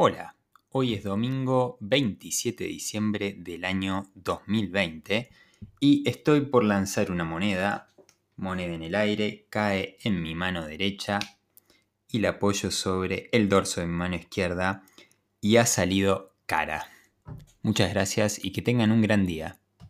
Hola, hoy es domingo 27 de diciembre del año 2020 y estoy por lanzar una moneda, moneda en el aire, cae en mi mano derecha y la apoyo sobre el dorso de mi mano izquierda y ha salido cara. Muchas gracias y que tengan un gran día.